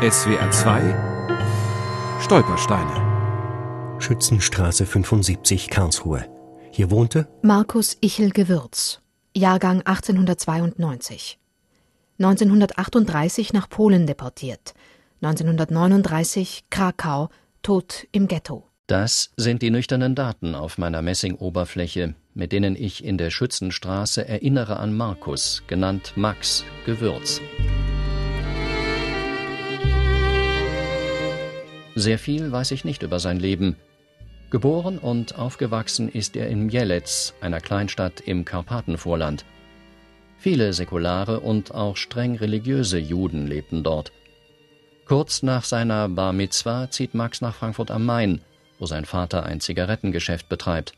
SWR 2 Stolpersteine Schützenstraße 75 Karlsruhe. Hier wohnte Markus Ichel Gewürz, Jahrgang 1892. 1938 nach Polen deportiert. 1939 Krakau, tot im Ghetto. Das sind die nüchternen Daten auf meiner Messingoberfläche, mit denen ich in der Schützenstraße erinnere an Markus, genannt Max Gewürz. Sehr viel weiß ich nicht über sein Leben. Geboren und aufgewachsen ist er in Mielec, einer Kleinstadt im Karpatenvorland. Viele säkulare und auch streng religiöse Juden lebten dort. Kurz nach seiner Bar Mitzwa zieht Max nach Frankfurt am Main, wo sein Vater ein Zigarettengeschäft betreibt.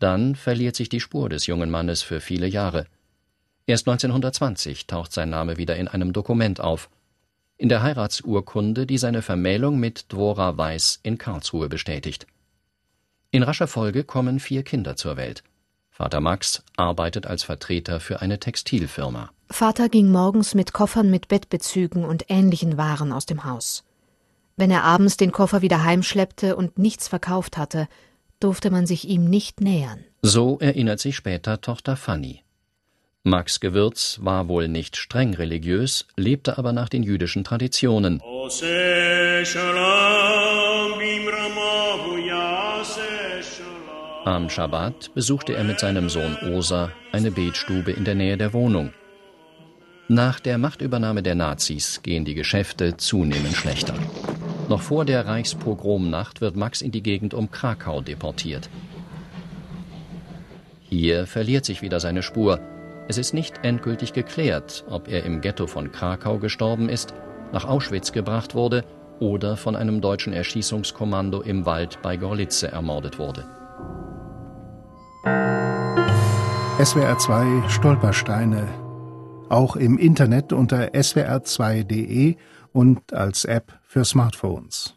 Dann verliert sich die Spur des jungen Mannes für viele Jahre. Erst 1920 taucht sein Name wieder in einem Dokument auf. In der Heiratsurkunde, die seine Vermählung mit Dwora Weiß in Karlsruhe bestätigt. In rascher Folge kommen vier Kinder zur Welt. Vater Max arbeitet als Vertreter für eine Textilfirma. Vater ging morgens mit Koffern mit Bettbezügen und ähnlichen Waren aus dem Haus. Wenn er abends den Koffer wieder heimschleppte und nichts verkauft hatte, durfte man sich ihm nicht nähern. So erinnert sich später Tochter Fanny. Max Gewürz war wohl nicht streng religiös, lebte aber nach den jüdischen Traditionen. Am Schabbat besuchte er mit seinem Sohn Osa eine Betstube in der Nähe der Wohnung. Nach der Machtübernahme der Nazis gehen die Geschäfte zunehmend schlechter. Noch vor der Reichspogromnacht wird Max in die Gegend um Krakau deportiert. Hier verliert sich wieder seine Spur. Es ist nicht endgültig geklärt, ob er im Ghetto von Krakau gestorben ist, nach Auschwitz gebracht wurde oder von einem deutschen Erschießungskommando im Wald bei Gorlitze ermordet wurde. SWR 2 Stolpersteine. Auch im Internet unter swr2.de und als App für Smartphones.